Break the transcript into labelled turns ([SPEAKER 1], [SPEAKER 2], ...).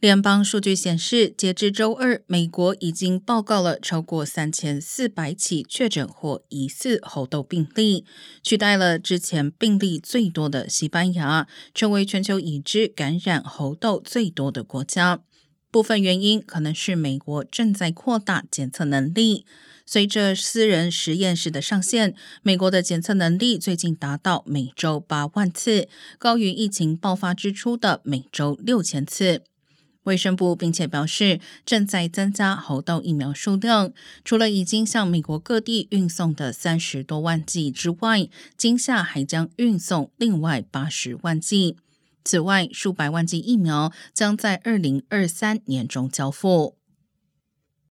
[SPEAKER 1] 联邦数据显示，截至周二，美国已经报告了超过三千四百起确诊或疑似猴痘病例，取代了之前病例最多的西班牙，成为全球已知感染猴痘最多的国家。部分原因可能是美国正在扩大检测能力，随着私人实验室的上线，美国的检测能力最近达到每周八万次，高于疫情爆发之初的每周六千次。卫生部并且表示，正在增加猴痘疫苗数量。除了已经向美国各地运送的三十多万剂之外，今夏还将运送另外八十万剂。此外，数百万剂疫苗将在二零二三年中交付。